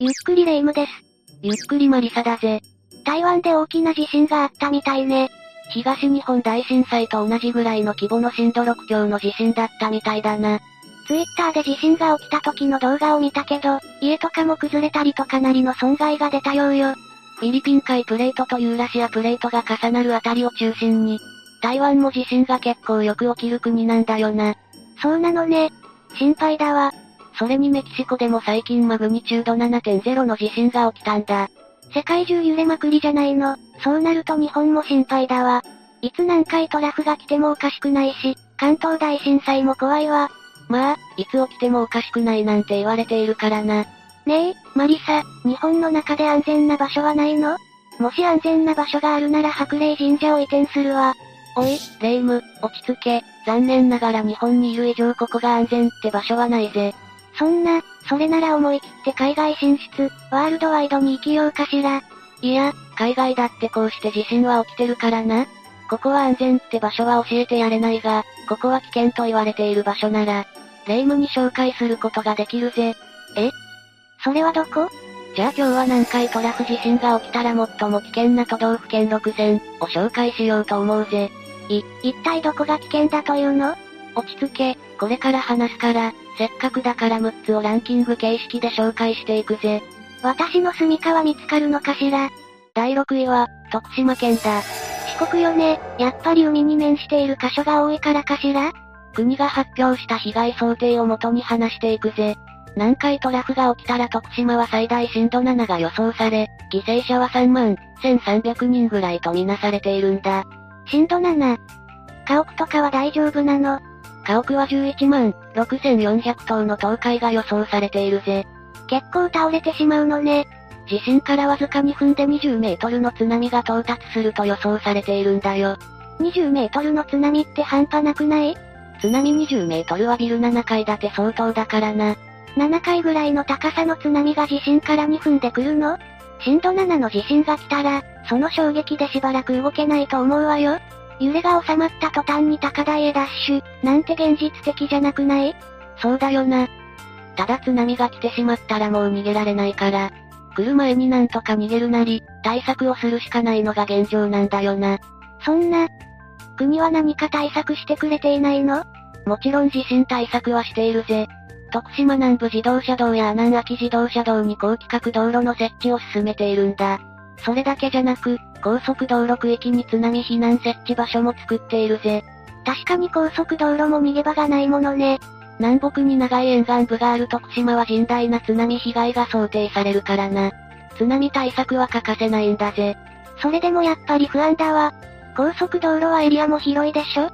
ゆっくりレ夢ムです。ゆっくりマリサだぜ。台湾で大きな地震があったみたいね。東日本大震災と同じぐらいの規模の震度6強の地震だったみたいだな。ツイッターで地震が起きた時の動画を見たけど、家とかも崩れたりとかなりの損害が出たようよ。フィリピン海プレートとユーラシアプレートが重なるあたりを中心に、台湾も地震が結構よく起きる国なんだよな。そうなのね。心配だわ。それにメキシコでも最近マグニチュード7.0の地震が起きたんだ。世界中揺れまくりじゃないの。そうなると日本も心配だわ。いつ何回トラフが来てもおかしくないし、関東大震災も怖いわ。まあ、いつ起きてもおかしくないなんて言われているからな。ねえ、マリサ、日本の中で安全な場所はないの？もし安全な場所があるなら白霊神社を移転するわ。おい、レイム、落ち着け。残念ながら日本にいる以上ここが安全って場所はないぜ。そんな、それなら思い切って海外進出、ワールドワイドに生きようかしら。いや、海外だってこうして地震は起きてるからな。ここは安全って場所は教えてやれないが、ここは危険と言われている場所なら、霊夢に紹介することができるぜ。え？それはどこ？じゃあ今日は南海トラフ地震が起きたら最も危険な都道府県6選を紹介しようと思うぜ。い、一体どこが危険だというの？落ち着け、これから話すから、せっかくだから6つをランキング形式で紹介していくぜ。私の住処は見つかるのかしら第6位は、徳島県だ。四国よね、やっぱり海に面している箇所が多いからかしら国が発表した被害想定をもとに話していくぜ。南海トラフが起きたら徳島は最大震度7が予想され、犠牲者は3万1300人ぐらいとみなされているんだ。震度 7? 家屋とかは大丈夫なの？家屋は11万6400棟の倒壊が予想されているぜ。結構倒れてしまうのね。地震からわずか2分で20メートルの津波が到達すると予想されているんだよ。20メートルの津波って半端なくない？津波20メートルはビル7階建て相当だからな。7階ぐらいの高さの津波が地震から2分で来るの？震度7の地震が来たら、その衝撃でしばらく動けないと思うわよ。揺れが収まった途端に高台へダッシュ、なんて現実的じゃなくない？そうだよな。ただ津波が来てしまったらもう逃げられないから、来る前になんとか逃げるなり、対策をするしかないのが現状なんだよな。そんな、国は何か対策してくれていないの？もちろん地震対策はしているぜ。徳島南部自動車道や阿南秋自動車道に高規格道路の設置を進めているんだ。それだけじゃなく、高速道路区域に津波避難設置場所も作っているぜ。確かに高速道路も逃げ場がないものね。南北に長い沿岸部がある徳島は甚大な津波被害が想定されるからな。津波対策は欠かせないんだぜ。それでもやっぱり不安だわ。高速道路はエリアも広いでしょ？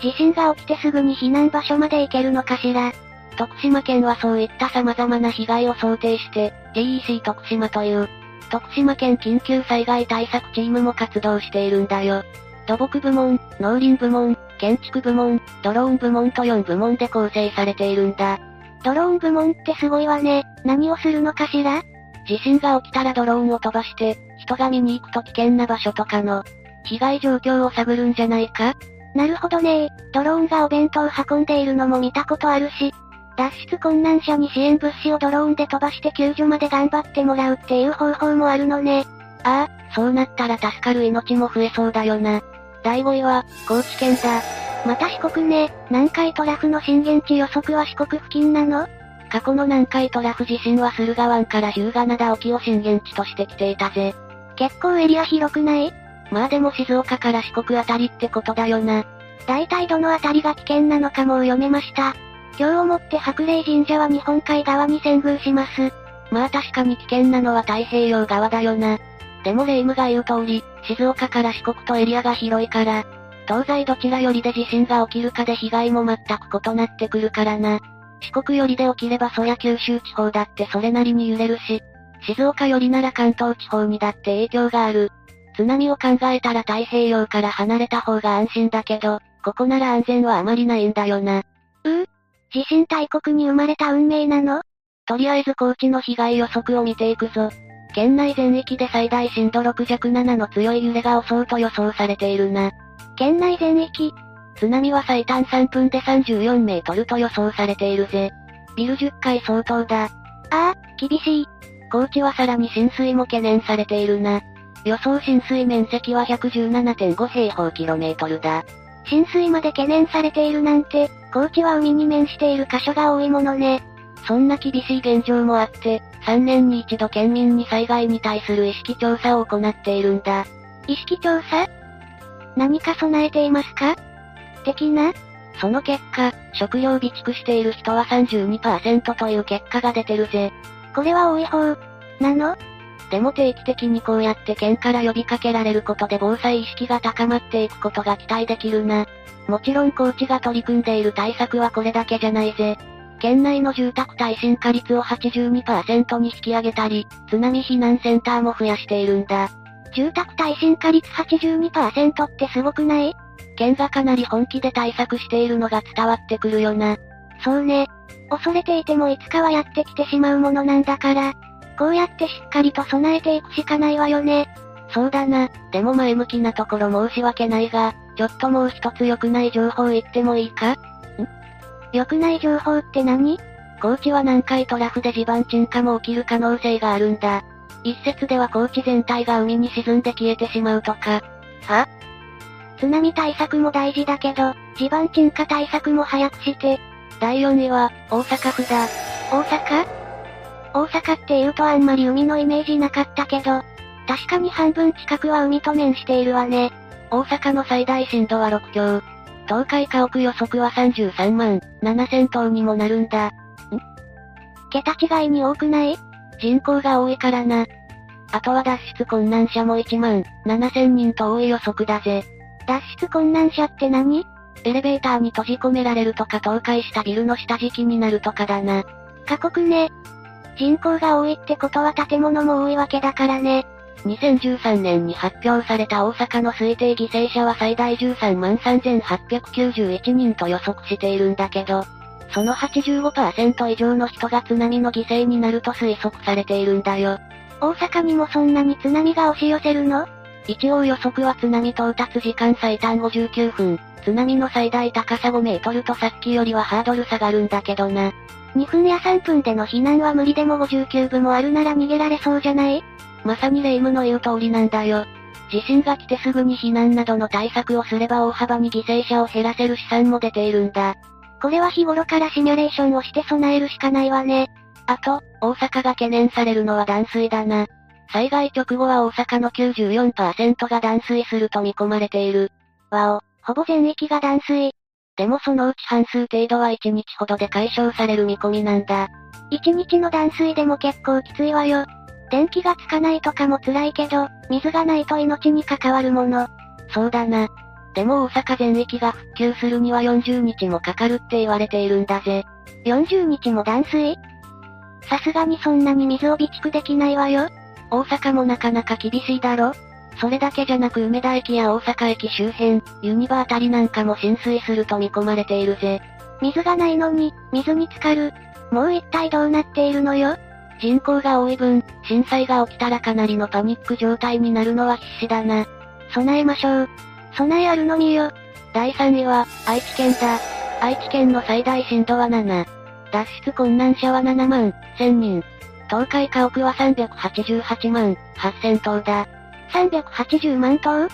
地震が起きてすぐに避難場所まで行けるのかしら？徳島県はそういった様々な被害を想定して、DEC 徳島という、徳島県緊急災害対策チームも活動しているんだよ。土木部門、農林部門、建築部門、ドローン部門と4部門で構成されているんだ。ドローン部門ってすごいわね。何をするのかしら？地震が起きたらドローンを飛ばして、人が見に行くと危険な場所とかの、被害状況を探るんじゃないか？なるほどねドローンがお弁当を運んでいるのも見たことあるし、脱出困難者に支援物資をドローンで飛ばして救助まで頑張ってもらうっていう方法もあるのね。ああ、そうなったら助かる命も増えそうだよな。第5位は、高知県だ。また四国ね、南海トラフの震源地予測は四国付近なの？過去の南海トラフ地震は駿河湾から日向灘沖を震源地として来ていたぜ。結構エリア広くない？まあでも静岡から四国あたりってことだよな。大体どのあたりが危険なのかもう読めました。今日をもって白霊神社は日本海側に遷宮します。まあ確かに危険なのは太平洋側だよな。でも霊夢が言う通り、静岡から四国とエリアが広いから、東西どちらよりで地震が起きるかで被害も全く異なってくるからな。四国よりで起きればそりゃ九州地方だってそれなりに揺れるし、静岡よりなら関東地方にだって影響がある。津波を考えたら太平洋から離れた方が安心だけど、ここなら安全はあまりないんだよな。う？ー地震大国に生まれた運命なの？とりあえず高知の被害予測を見ていくぞ。県内全域で最大震度6弱7の強い揺れが襲うと予想されているな。県内全域？津波は最短3分で34メートルと予想されているぜ。ビル10階相当だ。ああ、厳しい。高知はさらに浸水も懸念されているな。予想浸水面積は117.5平方キロメートルだ。浸水まで懸念されているなんて、高知は海に面している箇所が多いものね。そんな厳しい現状もあって、3年に一度県民に災害に対する意識調査を行っているんだ。意識調査？何か備えていますか？的な？その結果、食料備蓄している人は32%という結果が出てるぜ。これは多い方、なの？でも定期的にこうやって県から呼びかけられることで防災意識が高まっていくことが期待できるな。もちろん高知が取り組んでいる対策はこれだけじゃないぜ。県内の住宅耐震化率を82%に引き上げたり、津波避難センターも増やしているんだ。住宅耐震化率82%ってすごくない？県がかなり本気で対策しているのが伝わってくるよな。そうね。恐れていてもいつかはやってきてしまうものなんだから、こうやってしっかりと備えていくしかないわよね。そうだな。でも前向きなところ申し訳ないが、ちょっともう一つ良くない情報言ってもいいか？ん？良くない情報って何？高知は南海トラフで地盤沈下も起きる可能性があるんだ。一説では高知全体が海に沈んで消えてしまうとか。は？津波対策も大事だけど、地盤沈下対策も早くして。第4位は、大阪府だ。大阪？大阪って言うとあんまり海のイメージなかったけど、確かに半分近くは海と面しているわね。大阪の最大震度は6強。東海家屋予測は33万、7000棟にもなるんだ。ん桁違いに多くない？人口が多いからな。あとは脱出困難者も1万、7000人と多い予測だぜ。脱出困難者って何？エレベーターに閉じ込められるとか倒壊したビルの下敷きになるとかだな。過酷ね。人口が多いってことは建物も多いわけだからね。2013年に発表された大阪の推定犠牲者は最大13万3891人と予測しているんだけど、その85%以上の人が津波の犠牲になると推測されているんだよ。大阪にもそんなに津波が押し寄せるの？一応予測は津波到達時間最短59分、津波の最大高さ5メートルとさっきよりはハードル下がるんだけどな。2分や3分での避難は無理でも59分もあるなら逃げられそうじゃない？まさにレイムの言う通りなんだよ。地震が来てすぐに避難などの対策をすれば大幅に犠牲者を減らせる試算も出ているんだ。これは日頃からシミュレーションをして備えるしかないわね。あと、大阪が懸念されるのは断水だな。災害直後は大阪の94%が断水すると見込まれている。わお、ほぼ全域が断水。でもそのうち半数程度は1日ほどで解消される見込みなんだ。1日の断水でも結構きついわよ。電気がつかないとかも辛いけど、水がないと命に関わるもの。そうだな。でも大阪全域が復旧するには40日もかかるって言われているんだぜ。40日も断水？さすがにそんなに水を備蓄できないわよ。大阪もなかなか厳しいだろそれだけじゃなく梅田駅や大阪駅周辺、ユニバーあたりなんかも浸水すると見込まれているぜ。水がないのに、水に浸かる。もう一体どうなっているのよ？人口が多い分、震災が起きたらかなりのパニック状態になるのは必至だな。備えましょう。備えあるのみよ。第3位は、愛知県だ。愛知県の最大震度は7。脱出困難者は7万、1000人。東海家屋は388万、8000棟だ。380万棟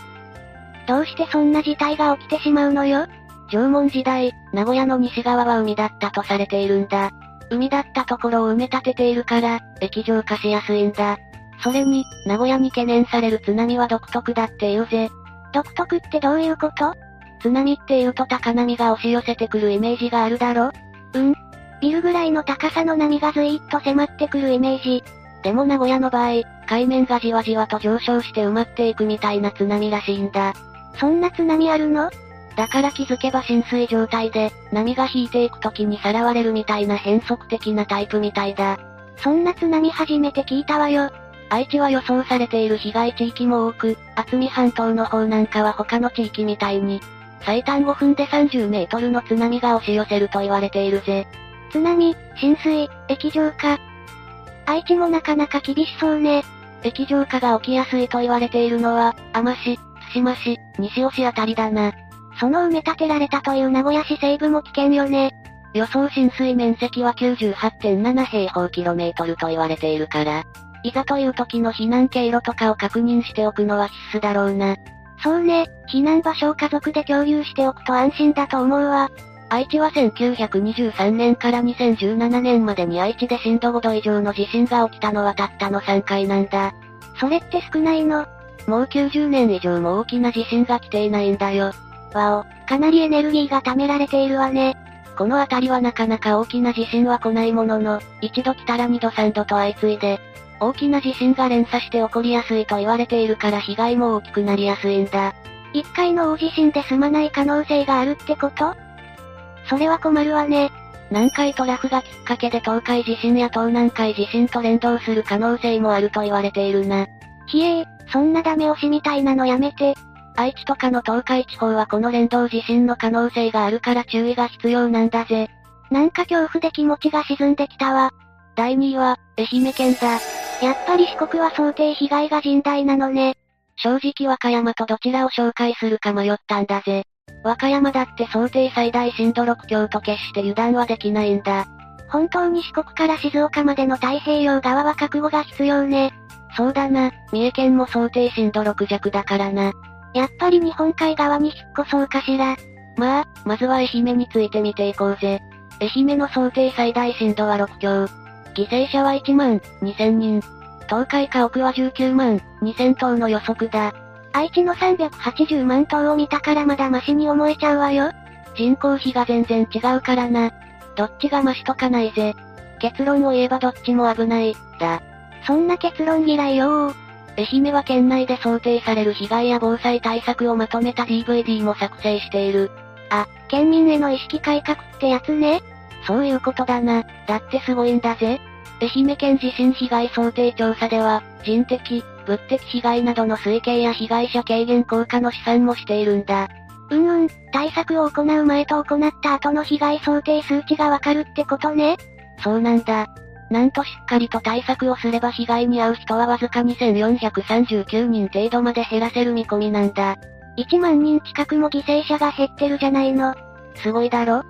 どうしてそんな事態が起きてしまうのよ？縄文時代、名古屋の西側は海だったとされているんだ。海だったところを埋め立てているから、液状化しやすいんだ。それに、名古屋に懸念される津波は独特だって言うぜ。独特ってどういうこと？津波って言うと高波が押し寄せてくるイメージがあるだろ？うん。ビルぐらいの高さの波がずいっと迫ってくるイメージ。でも名古屋の場合、海面がじわじわと上昇して埋まっていくみたいな津波らしいんだ。そんな津波あるの？だから気づけば浸水状態で、波が引いていく時にさらわれるみたいな変則的なタイプみたいだ。そんな津波初めて聞いたわよ。愛知は予想されている被害地域も多く、厚見半島の方なんかは他の地域みたいに、最短5分で30メートルの津波が押し寄せると言われているぜ。津波、浸水、液状化。愛知もなかなか厳しそうね。液状化が起きやすいと言われているのは、天市、津島市、西尾市あたりだな。その埋め立てられたという名古屋市西部も危険よね。予想浸水面積は98.7平方キロメートルと言われているから。いざという時の避難経路とかを確認しておくのは必須だろうな。そうね、避難場所を家族で共有しておくと安心だと思うわ。愛知は1923年から2017年までに愛知で震度5度以上の地震が起きたのはたったの3回なんだ。それって少ないの？もう90年以上も大きな地震が来ていないんだよ。わお、かなりエネルギーが貯められているわね。この辺りはなかなか大きな地震は来ないものの、一度来たら二度三度と相次いで、大きな地震が連鎖して起こりやすいと言われているから被害も大きくなりやすいんだ。一回の大地震で済まない可能性があるってこと？それは困るわね。南海トラフがきっかけで東海地震や東南海地震と連動する可能性もあると言われているな。ひえー、そんなダメ押しみたいなのやめて。愛知とかの東海地方はこの連動地震の可能性があるから注意が必要なんだぜ。なんか恐怖で気持ちが沈んできたわ。第2位は、愛媛県だ。やっぱり四国は想定被害が甚大なのね。正直和歌山とどちらを紹介するか迷ったんだぜ。和歌山だって想定最大震度6強と決して油断はできないんだ。本当に四国から静岡までの太平洋側は覚悟が必要ね。そうだな、三重県も想定震度6弱だからな。やっぱり日本海側に引っ越そうかしら。まあ、まずは愛媛について見ていこうぜ。愛媛の想定最大震度は6強。犠牲者は1万2000人。東海家屋は19万2000棟の予測だ。愛知の380万棟を見たからまだマシに思えちゃうわよ。人口比が全然違うからな。どっちがマシとかないぜ。結論を言えばどっちも危ない、だ。そんな結論嫌いよ愛媛は県内で想定される被害や防災対策をまとめた DVD も作成している。あ、県民への意識改革ってやつね。そういうことだな。だってすごいんだぜ。愛媛県地震被害想定調査では、人的、物的被害などの推計や被害者軽減効果の試算もしているんだ。うんうん、対策を行う前と行った後の被害想定数値がわかるってことね。そうなんだ。なんとしっかりと対策をすれば被害に遭う人はわずか2439人程度まで減らせる見込みなんだ。1万人近くも犠牲者が減ってるじゃないの。すごいだろ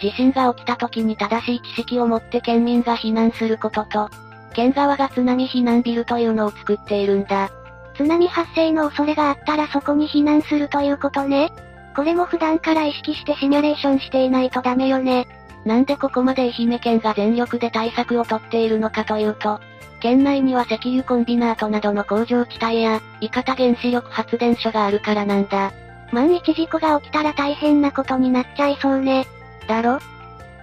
地震が起きた時に正しい知識を持って県民が避難することと、県側が津波避難ビルというのを作っているんだ。津波発生の恐れがあったらそこに避難するということね。これも普段から意識してシミュレーションしていないとダメよね。なんでここまで愛媛県が全力で対策をとっているのかというと、県内には石油コンビナートなどの工場地帯や、伊方原子力発電所があるからなんだ。万一事故が起きたら大変なことになっちゃいそうね。だろ？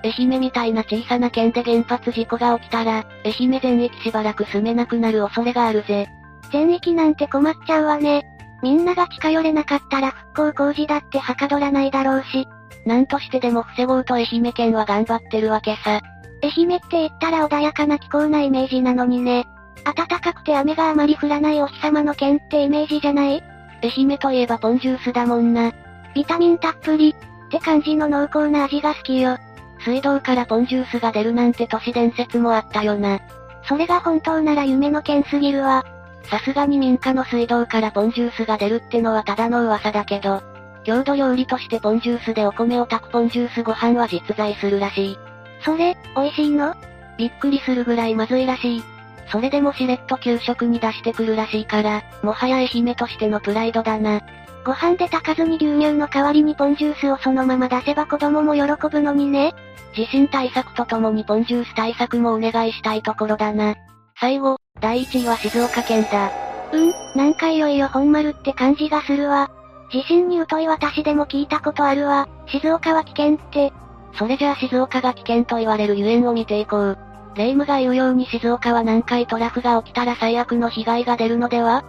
愛媛みたいな小さな県で原発事故が起きたら、愛媛全域しばらく住めなくなる恐れがあるぜ。全域なんて困っちゃうわね。みんなが近寄れなかったら復興工事だってはかどらないだろうし、なんとしてでも防ごうと愛媛県は頑張ってるわけさ。愛媛って言ったら穏やかな気候なイメージなのにね。暖かくて雨があまり降らないお日様の県ってイメージじゃない？愛媛といえばポンジュースだもんな。ビタミンたっぷり。って感じの濃厚な味が好きよ。水道からポンジュースが出るなんて都市伝説もあったよな。それが本当なら夢の県すぎるわ。さすがに民家の水道からポンジュースが出るってのはただの噂だけど、郷土料理としてポンジュースでお米を炊くポンジュースご飯は実在するらしい。それ、美味しいの？びっくりするぐらいまずいらしい。それでもしれっと給食に出してくるらしいから、もはや愛媛としてのプライドだな。ご飯で炊かずに牛乳の代わりにポンジュースをそのまま出せば子供も喜ぶのにね。地震対策とともにポンジュース対策もお願いしたいところだな。最後、第1位は静岡県だ。うん、なんかいよいよ本丸って感じがするわ。地震に疎い私でも聞いたことあるわ。静岡は危険って。それじゃあ静岡が危険と言われるゆえんを見ていこう。霊夢が言うように静岡は南海トラフが起きたら最悪の被害が出るのでは？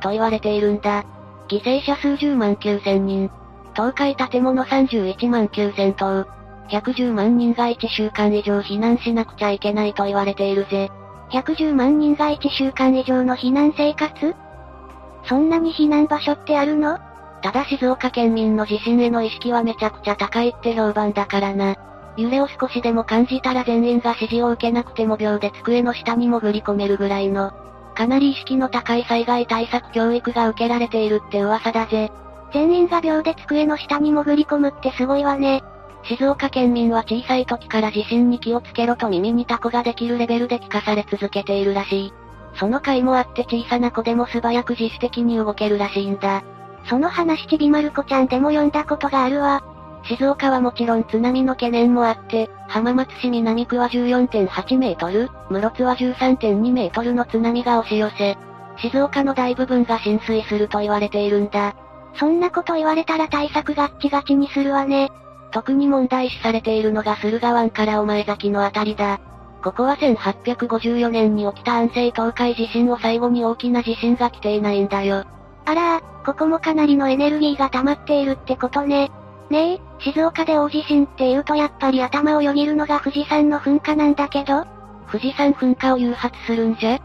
と言われているんだ。犠牲者数十万9千人。倒壊建物31万9千棟。110万人が1週間以上避難しなくちゃいけないと言われているぜ。110万人が1週間以上の避難生活？そんなに避難場所ってあるの？ただ静岡県民の地震への意識はめちゃくちゃ高いって評判だからな。揺れを少しでも感じたら全員が指示を受けなくても秒で机の下に潜り込めるぐらいの、かなり意識の高い災害対策教育が受けられているって噂だぜ。全員が秒で机の下に潜り込むってすごいわね。静岡県民は小さい時から地震に気をつけろと耳にタコができるレベルで聞かされ続けているらしい。その甲斐もあって小さな子でも素早く自主的に動けるらしいんだ。その話ちびまる子ちゃんでも読んだことがあるわ。静岡はもちろん津波の懸念もあって、浜松市南区は14.8メートル、室津は13.2メートルの津波が押し寄せ、静岡の大部分が浸水すると言われているんだ。そんなこと言われたら対策ガッチガチにするわね。特に問題視されているのが駿河湾から御前崎のあたりだ。ここは1854年に起きた安政東海地震を最後に大きな地震が来ていないんだよ。あらー、ここもかなりのエネルギーが溜まっているってことね。ねえ、静岡で大地震って言うとやっぱり頭をよぎるのが富士山の噴火なんだけど富士山噴火を誘発するんじゃ？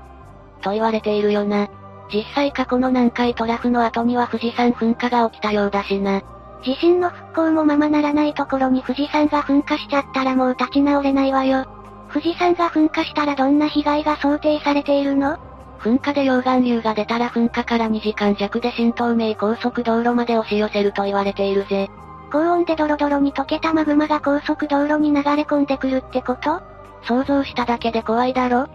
と言われているよな。実際過去の南海トラフの後には富士山噴火が起きたようだしな。地震の復興もままならないところに富士山が噴火しちゃったらもう立ち直れないわよ。富士山が噴火したらどんな被害が想定されているの？噴火で溶岩流が出たら噴火から2時間弱で新東名高速道路まで押し寄せると言われているぜ。高温でドロドロに溶けたマグマが高速道路に流れ込んでくるってこと？想像しただけで怖いだろ？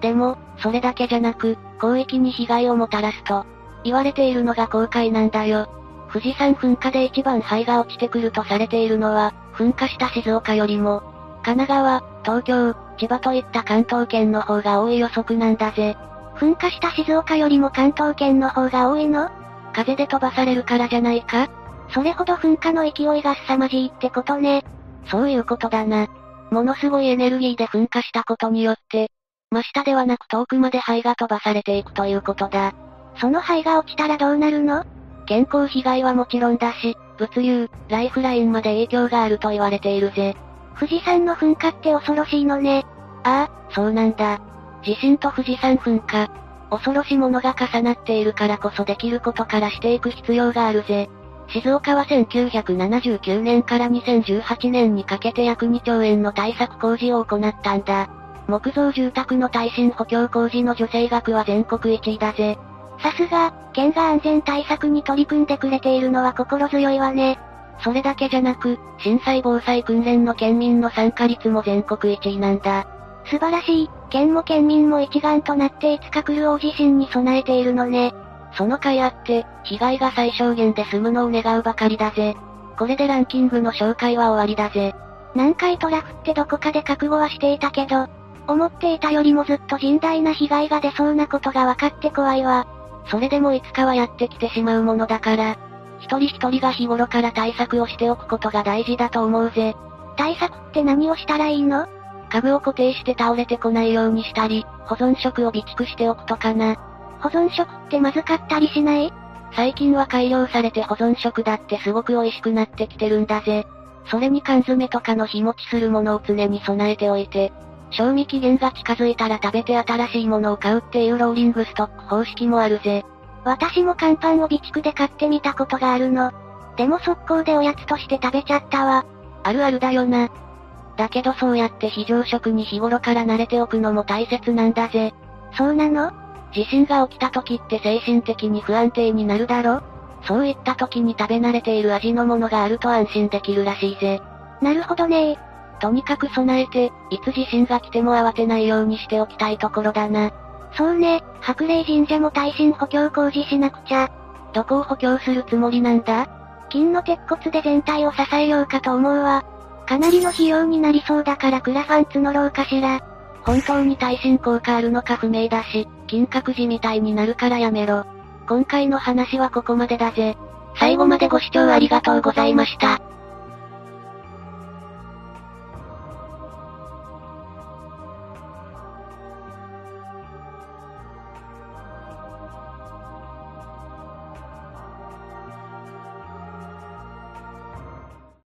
でも、それだけじゃなく、広域に被害をもたらすと、言われているのが公開なんだよ。富士山噴火で一番灰が落ちてくるとされているのは、噴火した静岡よりも、神奈川、東京、千葉といった関東圏の方が多い予測なんだぜ。噴火した静岡よりも関東圏の方が多いの？風で飛ばされるからじゃないか？それほど噴火の勢いが凄まじいってことね。そういうことだな。ものすごいエネルギーで噴火したことによって、真下ではなく遠くまで灰が飛ばされていくということだ。その灰が落ちたらどうなるの？健康被害はもちろんだし、物流、ライフラインまで影響があると言われているぜ。富士山の噴火って恐ろしいのね。ああ、そうなんだ。地震と富士山噴火。恐ろしいものが重なっているからこそできることからしていく必要があるぜ。静岡は1979年から2018年にかけて約2兆円の対策工事を行ったんだ。木造住宅の耐震補強工事の助成額は全国1位だぜ。さすが、県が安全対策に取り組んでくれているのは心強いわね。それだけじゃなく、震災防災訓練の県民の参加率も全国1位なんだ。素晴らしい、県も県民も一丸となっていつか来る大地震に備えているのね。その甲斐あって、被害が最小限で済むのを願うばかりだぜ。これでランキングの紹介は終わりだぜ。南海トラフってどこかで覚悟はしていたけど、思っていたよりもずっと甚大な被害が出そうなことが分かって怖いわ。それでもいつかはやってきてしまうものだから、一人一人が日頃から対策をしておくことが大事だと思うぜ。対策って何をしたらいいの？家具を固定して倒れてこないようにしたり、保存食を備蓄しておくとかな。保存食ってまずかったりしない？最近は改良されて保存食だってすごく美味しくなってきてるんだぜ。それに缶詰とかの日持ちするものを常に備えておいて、賞味期限が近づいたら食べて新しいものを買うっていうローリングストック方式もあるぜ。私も乾パンを備蓄で買ってみたことがあるの。でも速攻でおやつとして食べちゃったわ。あるあるだよな。だけどそうやって非常食に日頃から慣れておくのも大切なんだぜ。そうなの？地震が起きた時って精神的に不安定になるだろ？そういった時に食べ慣れている味のものがあると安心できるらしいぜ。なるほどねとにかく備えて、いつ地震が来ても慌てないようにしておきたいところだな。そうね、白霊神社も耐震補強工事しなくちゃ。どこを補強するつもりなんだ？金の鉄骨で全体を支えようかと思うわ。かなりの費用になりそうだからクラファン募ろうかしら。本当に耐震効果あるのか不明だし、金閣寺みたいになるからやめろ。今回の話はここまでだぜ。最後までご視聴ありがとうございました。